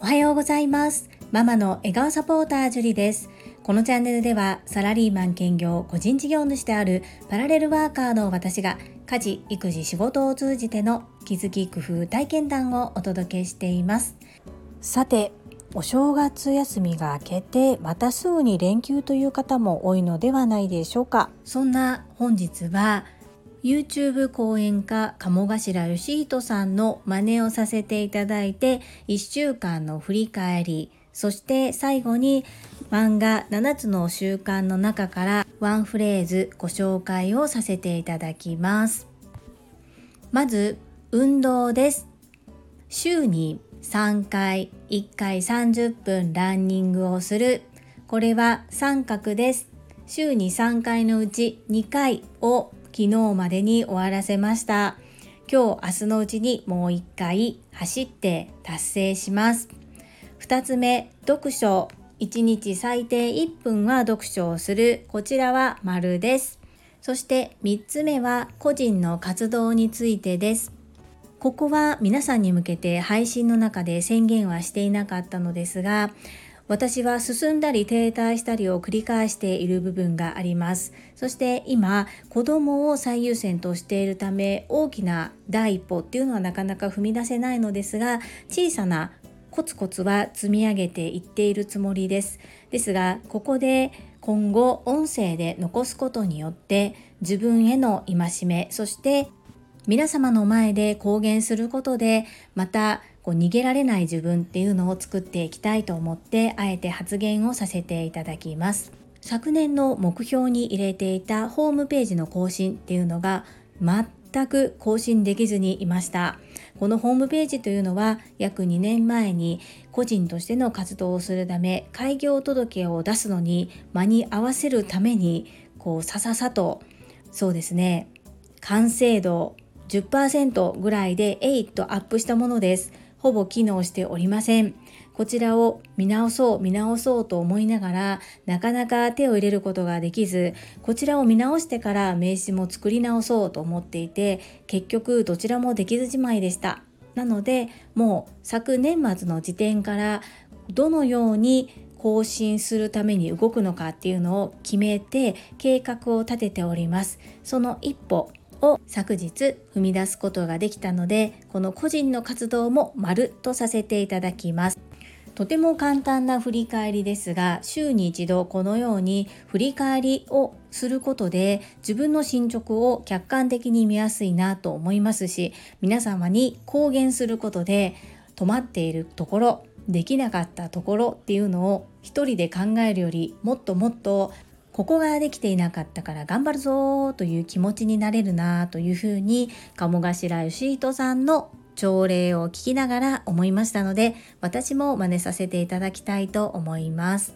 おはようございます。ママの笑顔サポータージュリです。このチャンネルではサラリーマン兼業個人事業主であるパラレルワーカーの私が家事育児仕事を通じての気づき工夫体験談をお届けしています。さてお正月休みが明けてまたすぐに連休という方も多いのではないでしょうか。そんな本日は YouTube 講演家鴨頭義人さんの真似をさせていただいて1週間の振り返りそして最後に漫画7つの習慣の中からワンフレーズご紹介をさせていただきます。まず、運動です。週に3回、1回30分ランニングをする。これは三角です。週に3回のうち2回を昨日までに終わらせました。今日、明日のうちにもう1回走って達成します。2つ目、読書。1日最低1分は読書をする。こちらは丸です。そして3つ目は個人の活動についてです。ここは皆さんに向けて配信の中で宣言はしていなかったのですが、私は進んだり停滞したりを繰り返している部分があります。そして今、子供を最優先としているため、大きな第一歩っていうのはなかなか踏み出せないのですが、小さなコツコツは積み上げていっているつもりです。ですが、ここで今後音声で残すことによって自分への戒め、そして皆様の前で公言することでまたこう逃げられない自分っていうのを作っていきたいと思ってあえて発言をさせていただきます。昨年の目標に入れていたホームページの更新っていうのが全く更新できずにいました。このホームページというのは約2年前に個人としての活動をするため開業届を出すのに間に合わせるためにこうさささとそうですね完成度10%ぐらいで8とアップしたものです。ほぼ機能しておりません。こちらを見直そう見直そうと思いながらなかなか手を入れることができずこちらを見直してから名刺も作り直そうと思っていて結局どちらもできずじまいでしたなのでもう昨年末の時点からどのように更新するために動くのかっていうのを決めて計画を立てておりますその一歩を昨日踏み出すことができたのでこの個人の活動も丸とさせていただきます。とても簡単な振り返りですが週に一度このように振り返りをすることで自分の進捗を客観的に見やすいなと思いますし皆様に公言することで止まっているところできなかったところっていうのを一人で考えるよりもっともっとここができていなかったから頑張るぞという気持ちになれるなというふうに鴨頭義人さんの朝礼を聞きながら思いましたので私も真似させていただきたいと思います。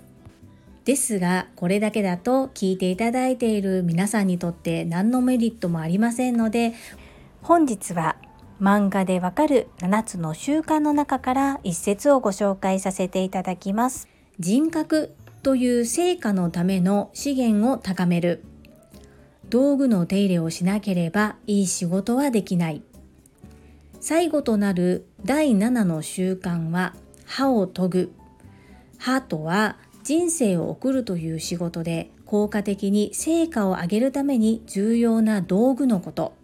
ですがこれだけだと聞いていただいている皆さんにとって何のメリットもありませんので本日は漫画でわかる7つの習慣の中から一節をご紹介させていただきます。人格という成果のための資源を高める。道具の手入れをしなければいい仕事はできない。最後となる第7の習慣は歯を研ぐ。歯とは人生を送るという仕事で効果的に成果を上げるために重要な道具のこと。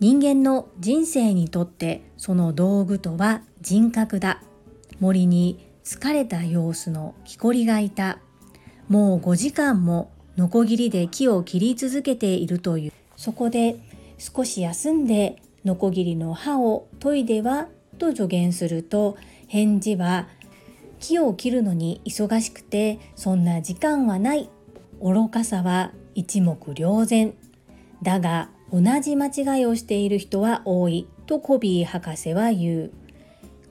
人間の人生にとってその道具とは人格だ。森に疲れた様子の木こりがいた。もう5時間もノコギリで木を切り続けているという。そこで少し休んでノコギリの刃を研いではと助言すると返事は木を切るのに忙しくてそんな時間はない愚かさは一目瞭然だが同じ間違いをしている人は多いとコビー博士は言う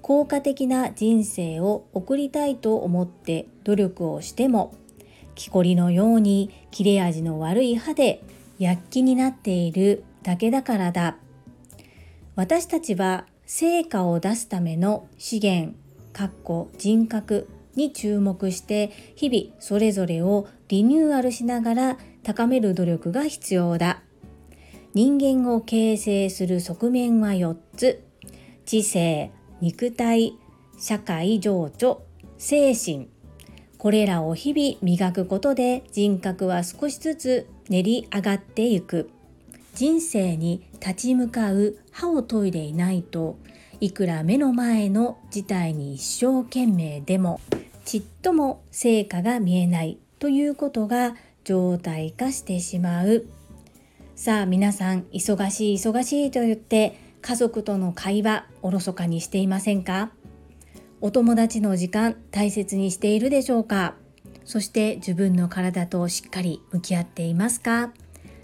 効果的な人生を送りたいと思って努力をしても木こりのように切れ味の悪い歯で躍起になっているだけだからだ私たちは成果を出すための資源、かっこ人格に注目して日々それぞれをリニューアルしながら高める努力が必要だ。人間を形成する側面は4つ知性肉体社会情緒精神。これらを日々磨くことで人格は少しずつ練り上がっていく。人生に立ち向かう歯を研いでいないといくら目の前の事態に一生懸命でもちっとも成果が見えないということが状態化してしまう。さあ皆さん忙しい忙しいと言って家族との会話おろそかにしていませんか？お友達の時間大切にしているでしょうか？そして自分の体としっかり向き合っていますか？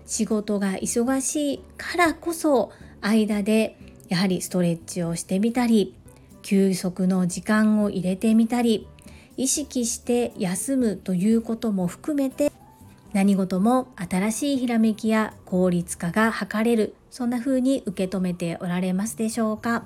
仕事が忙しいからこそ間でやはりストレッチをしてみたり休息の時間を入れてみたり意識して休むということも含めて何事も新しいひらめきや効率化が図れるそんな風に受け止めておられますでしょうか？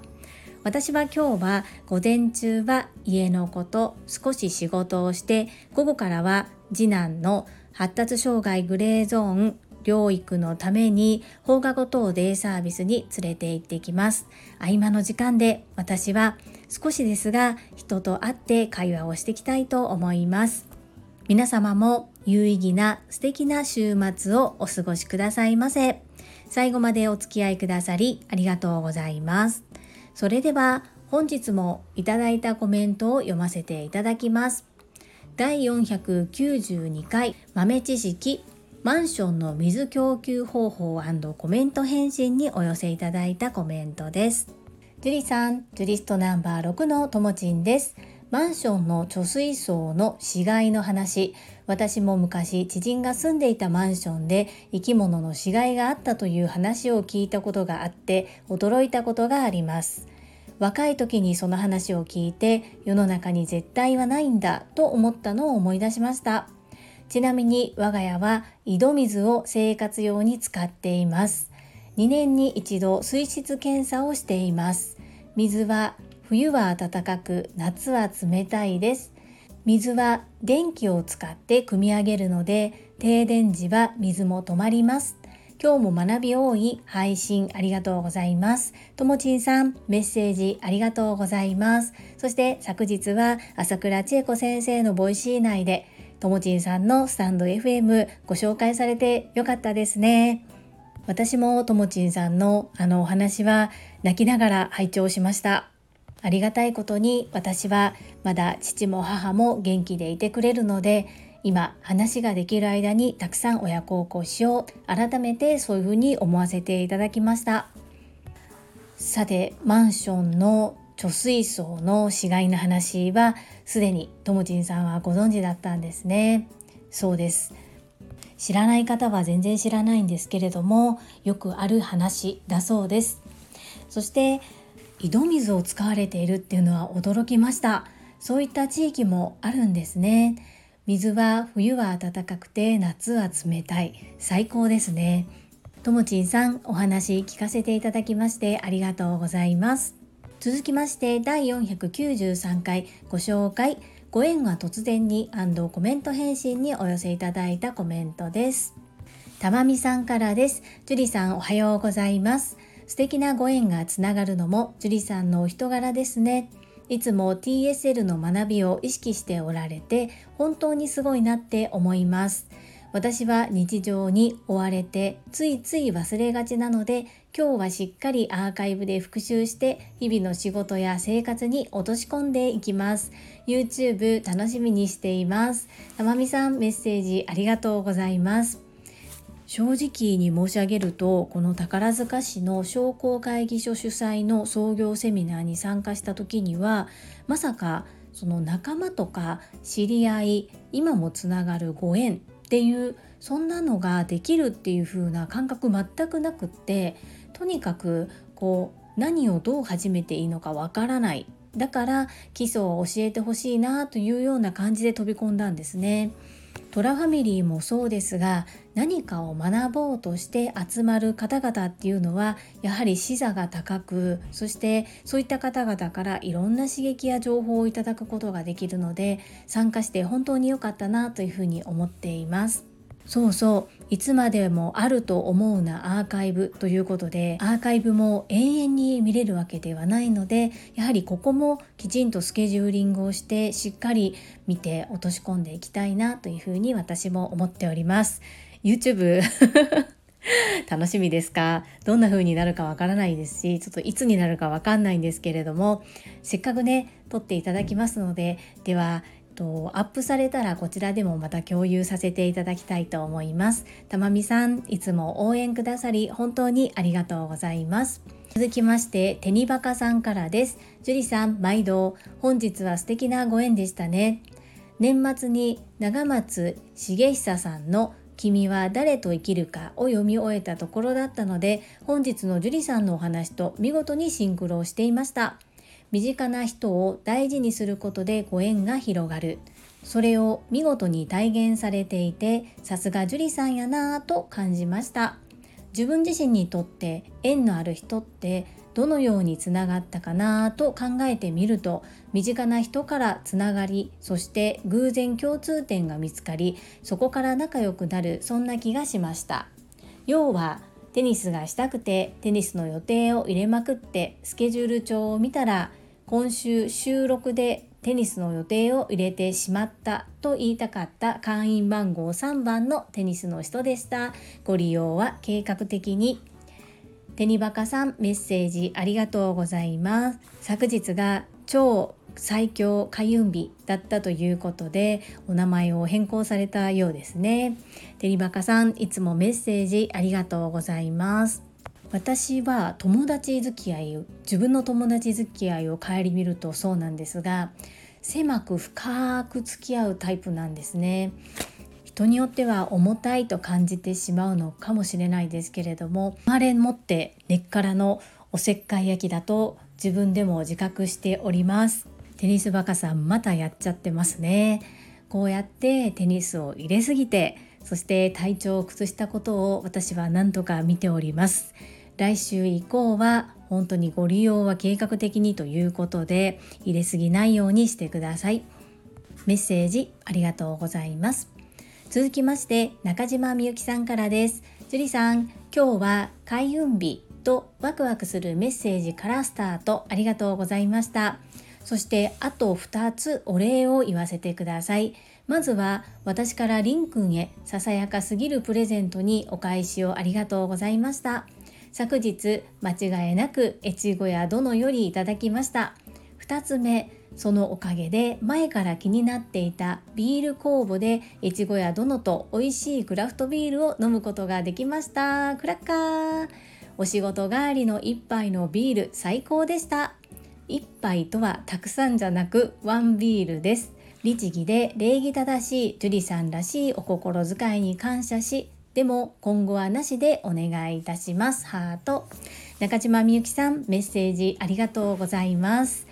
私は今日は午前中は家のこと少し仕事をして午後からは次男の発達障害グレーゾーン療育のために放課後等デイサービスに連れて行ってきます。合間の時間で私は少しですが人と会って会話をしていきたいと思います。皆様も有意義な素敵な週末をお過ごしくださいませ。最後までお付き合いくださりありがとうございますそれでは本日もいただいたコメントを読ませていただきます第492回豆知識マンションの水供給方法コメント返信にお寄せいただいたコメントです。ジュリさん、ジュリストナンバー6のともちんです。マンションの貯水槽の死骸の話。私も昔知人が住んでいたマンションで生き物の死骸があったという話を聞いたことがあって驚いたことがあります。若い時にその話を聞いて世の中に絶対はないんだと思ったのを思い出しました。ちなみに我が家は井戸水を生活用に使っています。2年に一度水質検査をしています。水は冬は暖かく夏は冷たいです。水は電気を使って汲み上げるので停電時は水も止まります。今日も学び多い配信ありがとうございます。ともちんさん、メッセージありがとうございます。そして昨日は朝倉千恵子先生の Voicy 内でともちんさんのスタンド FM ご紹介されてよかったですね。私もともちんさんのあのお話は泣きながら拝聴しました。ありがたいことに私はまだ父も母も元気でいてくれるので今話ができる間にたくさん親孝行しよう。改めてそういうふうに思わせていただきました。さてマンションの貯水槽の死骸の話はすでにともちんさんはご存知だったんですね。そうです。知らない方は全然知らないんですけれどもよくある話だそうです。そして井戸水を使われているっていうのは驚きました。そういった地域もあるんですね。水は冬は暖かくて夏は冷たい。最高ですね。ともちんさんお話聞かせていただきましてありがとうございます。続きまして第493回ご紹介。ご縁が突然にコメント返信にお寄せいただいたコメントです。たまみさんからです。樹里さんおはようございます。素敵なご縁がつながるのも樹里さんのお人柄ですね。いつも TSL の学びを意識しておられて本当にすごいなって思います。私は日常に追われてついつい忘れがちなので今日はしっかりアーカイブで復習して日々の仕事や生活に落とし込んでいきます。YouTube 楽しみにしています。たまみさんメッセージありがとうございます。正直に申し上げるとこの宝塚市の商工会議所主催の創業セミナーに参加した時にはまさかその仲間とか知り合い今もつながるご縁っていうそんなのができるっていう風な感覚全くなくってとにかくこう何をどう始めていいのかわからないだから基礎を教えてほしいなというような感じで飛び込んだんですね。トラファミリーもそうですが何かを学ぼうとして集まる方々っていうのはやはり視座が高くそしてそういった方々からいろんな刺激や情報をいただくことができるので参加して本当に良かったなというふうに思っています。そうそういつまでもあると思うなアーカイブということでアーカイブも永遠に見れるわけではないのでやはりここもきちんとスケジューリングをしてしっかり見て落とし込んでいきたいなというふうに私も思っております。YouTube 楽しみですか？どんな風になるかわからないですしちょっといつになるかわかんないんですけれどもせっかくね撮っていただきますのでではとアップされたらこちらでもまた共有させていただきたいと思います。たまみさんいつも応援くださり本当にありがとうございます。続きましてテニバカさんからです。樹里さん毎度本日は素敵なご縁でしたね。年末に長松茂久さんの君は誰と生きるかを読み終えたところだったので本日の樹里さんのお話と見事にシンクロをしていました。身近な人を大事にすることでご縁が広がる。それを見事に体現されていてさすが樹里さんやなぁと感じました。自分自身にとって縁のある人ってどのようにつながったかなと考えてみると身近な人からつながりそして偶然共通点が見つかりそこから仲良くなるそんな気がしました。要はテニスがしたくてテニスの予定を入れまくってスケジュール帳を見たら今週収録でテニスの予定を入れてしまったと言いたかった会員番号3番のテニスの人でした。ご利用は計画的に。テニバカさんメッセージありがとうございます。昨日が超最強開運日だったということでお名前を変更されたようですね。テニバカさんいつもメッセージありがとうございます。私は友達付き合い自分の友達付き合いを顧みるとそうなんですが狭く深く付き合うタイプなんですね。人によっては重たいと感じてしまうのかもしれないですけれども生まれ持って根っからのおせっかい焼きだと自分でも自覚しております。テニスバカさんまたやっちゃってますね。こうやってテニスを入れすぎてそして体調を崩したことを私は何とか見ております。来週以降は本当にご利用は計画的にということで入れすぎないようにしてください。メッセージありがとうございます。続きまして中島みゆきさんからです。樹里さん今日は開運日とワクワクするメッセージからスタート。ありがとうございました。そしてあと2つお礼を言わせてください。まずは私からりんくんへささやかすぎるプレゼントにお返しをありがとうございました。昨日間違いなく越後屋殿よりいただきました。2つ目そのおかげで前から気になっていたビール酵母で越後屋殿と美味しいクラフトビールを飲むことができました。クラッカー。お仕事帰りの一杯のビール最高でした。一杯とはたくさんじゃなくワンビールです。律儀で礼儀正しい樹里さんらしいお心遣いに感謝しでも今後はなしでお願いいたします。ハート。中島みゆきさんメッセージありがとうございます。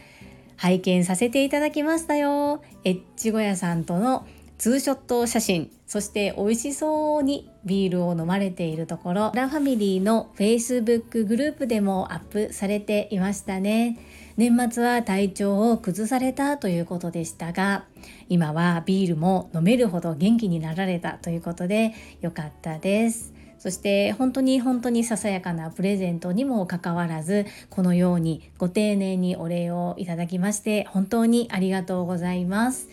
拝見させていただきましたよ。エッチ小屋さんとのツーショット写真。そして美味しそうにビールを飲まれているところ。ラファミリーの Facebook グループでもアップされていましたね。年末は体調を崩されたということでしたが今はビールも飲めるほど元気になられたということでよかったです。そして本当に本当にささやかなプレゼントにもかかわらずこのようにご丁寧にお礼をいただきまして本当にありがとうございます。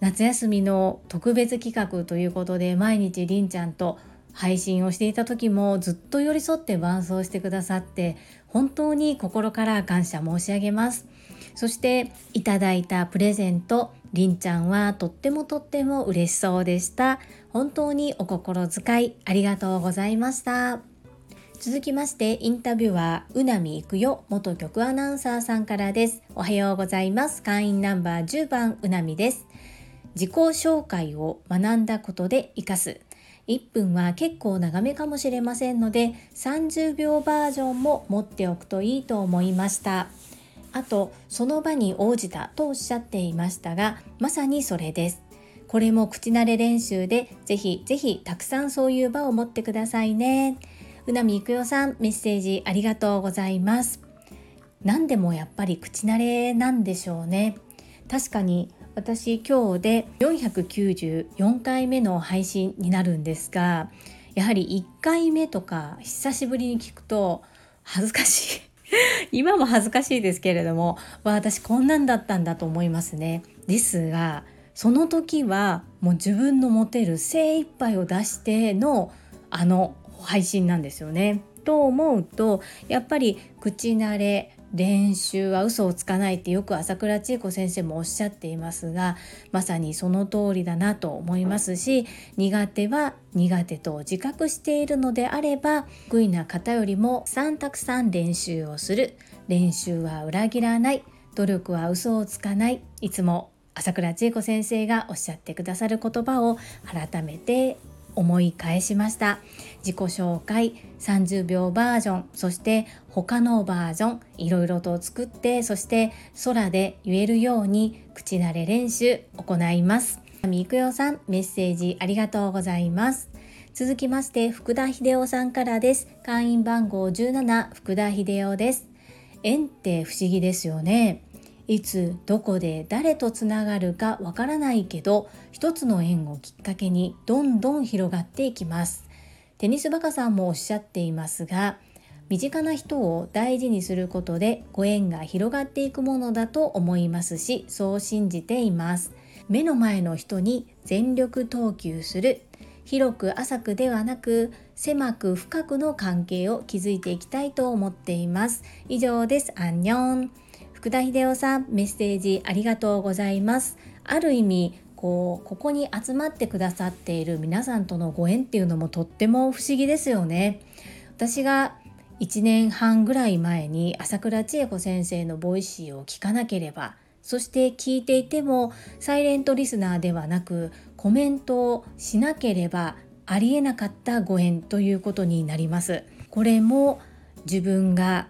夏休みの特別企画ということで毎日りんちゃんと配信をしていた時もずっと寄り添って伴走してくださって本当に心から感謝申し上げます。そしていただいたプレゼントりんちゃんはとってもとっても嬉しそうでした。本当にお心遣いありがとうございました。続きましてインタビュアーうなみいくよ元局アナウンサーさんからです。おはようございます。会員ナンバー10番うなみです。自己紹介を学んだことで活かす。1分は結構長めかもしれませんので30秒バージョンも持っておくといいと思いました。あとその場に応じたとおっしゃっていましたがまさにそれです。これも口慣れ練習でぜひぜひたくさんそういう場を持ってくださいね。うなみいくよさんメッセージありがとうございます。何でもやっぱり口慣れなんでしょうね。確かに私今日で494回目の配信になるんですがやはり1回目とか久しぶりに聞くと恥ずかしい 今も恥ずかしいですけれども私こんなんだったんだと思いますねですがその時はもう自分の持てる精一杯を出してのあの配信なんですよね。と思うとやっぱり口慣れ練習は嘘をつかないってよく朝倉千恵子先生もおっしゃっていますがまさにその通りだなと思いますし苦手は苦手と自覚しているのであれば得意な方よりも3たくさん練習をする。練習は裏切らない。努力は嘘をつかない。いつも朝倉千恵子先生がおっしゃってくださる言葉を改めて思い返しました。自己紹介30秒バージョンそして他のバージョンいろいろと作ってそして空で言えるように口慣れ練習行います。みくよさんメッセージありがとうございます。続きまして福田秀夫さんからです。会員番号17福田秀夫です。縁って不思議ですよね。いつどこで誰とつながるかわからないけど一つの縁をきっかけにどんどん広がっていきます。テニスバカさんもおっしゃっていますが身近な人を大事にすることでご縁が広がっていくものだと思いますしそう信じています。目の前の人に全力投球する。広く浅くではなく狭く深くの関係を築いていきたいと思っています。以上です。안녕。福田秀夫さんメッセージありがとうございます。ある意味こうここに集まってくださっている皆さんとのご縁っていうのもとっても不思議ですよね。私が1年半ぐらい前に朝倉千恵子先生の Voicy を聞かなければそして聞いていてもサイレントリスナーではなくコメントをしなければありえなかったご縁ということになります。これも自分が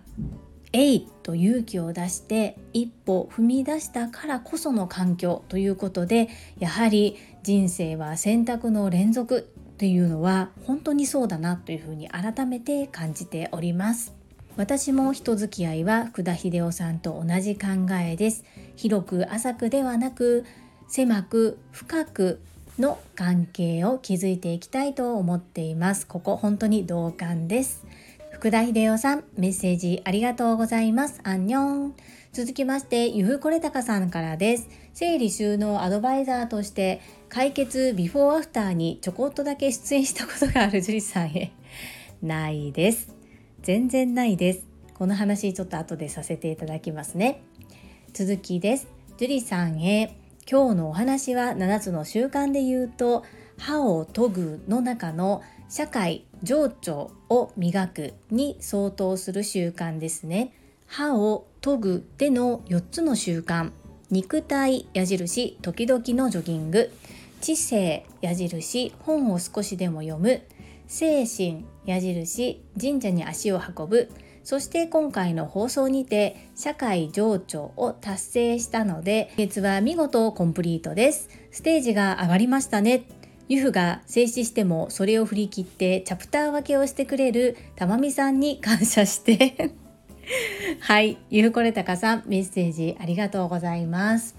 えいと勇気を出して一歩踏み出したからこその環境ということでやはり人生は選択の連続っていうのは本当にそうだなというふうに改めて感じております。私も人付き合いは福田秀夫さんと同じ考えです。広く浅くではなく狭く深くの関係を築いていきたいと思っています。ここ本当に同感です。福田秀夫さん、メッセージありがとうございます。アンニョン。続きまして、ゆふこれたかさんからです。整理収納アドバイザーとして、解決ビフォーアフターにちょこっとだけ出演したことがある樹里さんへ。ないです。全然ないです。この話ちょっと後でさせていただきますね。続きです。樹里さんへ。今日のお話は7つの習慣で言うと、歯を研ぐの中の社会情緒を磨くに相当する習慣ですね。歯を研ぐでの4つの習慣。肉体矢印時々のジョギング。知性矢印本を少しでも読む。精神矢印神社に足を運ぶ。そして今回の放送にて社会情緒を達成したので月は見事コンプリートです。ステージが上がりましたね。ユフが静止してもそれを振り切ってチャプター分けをしてくれるたまみさんに感謝して はい、ゆうこれたかさんメッセージありがとうございます。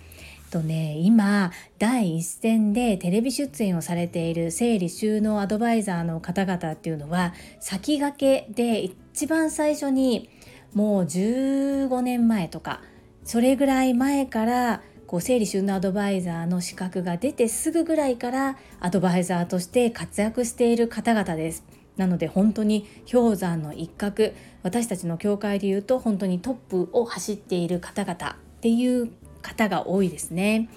とね、今第一線でテレビ出演をされている整理収納アドバイザーの方々っていうのは先駆けで一番最初にもう15年前とかそれぐらい前からこう整理収納アドバイザーの資格が出てすぐぐらいからアドバイザーとして活躍している方々です。なので本当に氷山の一角私たちの教会でいうと本当にトップを走っている方々っていう方が多いですね。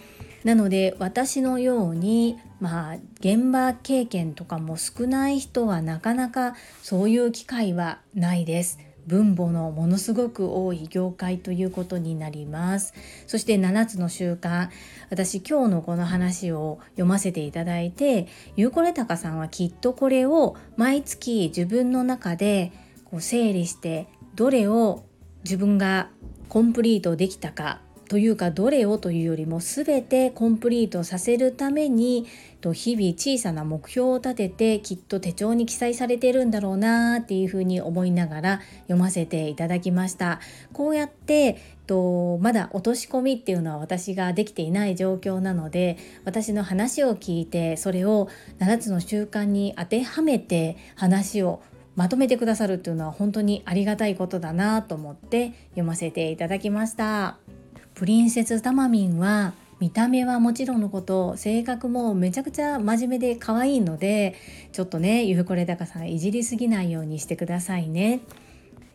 なので私のようにまあ現場経験とかも少ない人はなかなかそういう機会はないです。分母のものすごく多い業界ということになります。そして7つの習慣。私今日のこの話を読ませていただいてゆうこれたかさんはきっとこれを毎月自分の中でこう整理してどれを自分がコンプリートできたかというかどれをというよりも全てコンプリートさせるために日々小さな目標を立ててきっと手帳に記載されてるんだろうなっていうふうに思いながら読ませていただきました。こうやってとまだ落とし込みっていうのは私ができていない状況なので私の話を聞いてそれを7つの習慣に当てはめて話をまとめてくださるっていうのは本当にありがたいことだなと思って読ませていただきました。プリンセスタマミンは見た目はもちろんのこと性格もめちゃくちゃ真面目で可愛いのでちょっとねゆふこれたかさんいじりすぎないようにしてくださいね。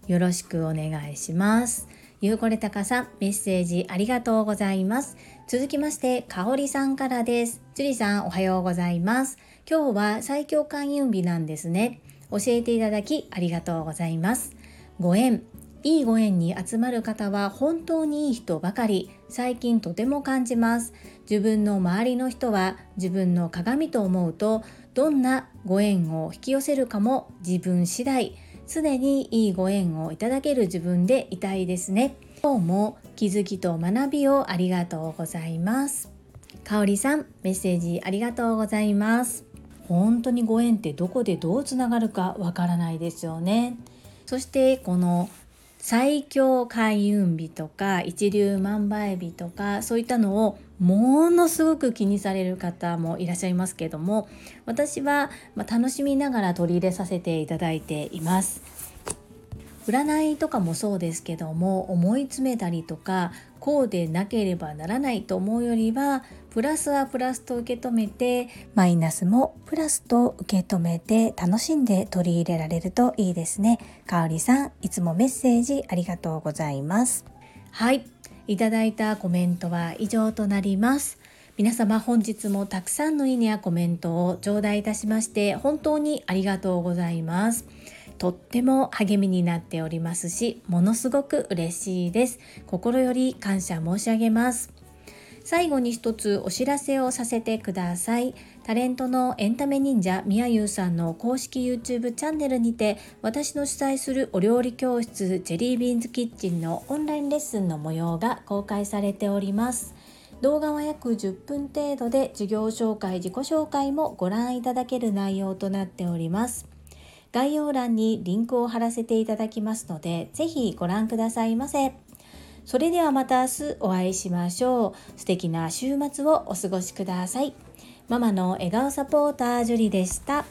よろしくお願いします。ゆうこれたかさんメッセージありがとうございます。続きましてかおりさんからです。樹里さんおはようございます。今日は最強開運日なんですね。教えていただきありがとうございます。ご縁。いいご縁に集まる方は本当にいい人ばかり。最近とても感じます。自分の周りの人は自分の鏡と思うとどんなご縁を引き寄せるかも自分次第。常にいいご縁をいただける自分でいたいですね。今日も気づきと学びをありがとうございます。かおりさんメッセージありがとうございます。本当にご縁ってどこでどうつながるかわからないですよね。そしてこの最強開運日とか一粒万倍日とかそういったのをものすごく気にされる方もいらっしゃいますけども私は楽しみながら取り入れさせていただいています。占いとかもそうですけども思い詰めたりとかこうでなければならないと思うよりはプラスはプラスと受け止めてマイナスもプラスと受け止めて楽しんで取り入れられるといいですね。かおりさんいつもメッセージありがとうございます。はいいただいたコメントは以上となります。皆様本日もたくさんのいいねやコメントを頂戴いたしまして本当にありがとうございます。とっても励みになっておりますしものすごく嬉しいです。心より感謝申し上げます。最後に一つお知らせをさせてください。タレントのエンタメ忍者みやゆうさんの公式 YouTube チャンネルにて私の主催するお料理教室ジェリービーンズキッチンのオンラインレッスンの模様が公開されております。動画は約10分程度で授業紹介自己紹介もご覧いただける内容となっております。概要欄にリンクを貼らせていただきますので、ぜひご覧くださいませ。それではまた明日お会いしましょう。素敵な週末をお過ごしください。ママの笑顔サポータージュリでした。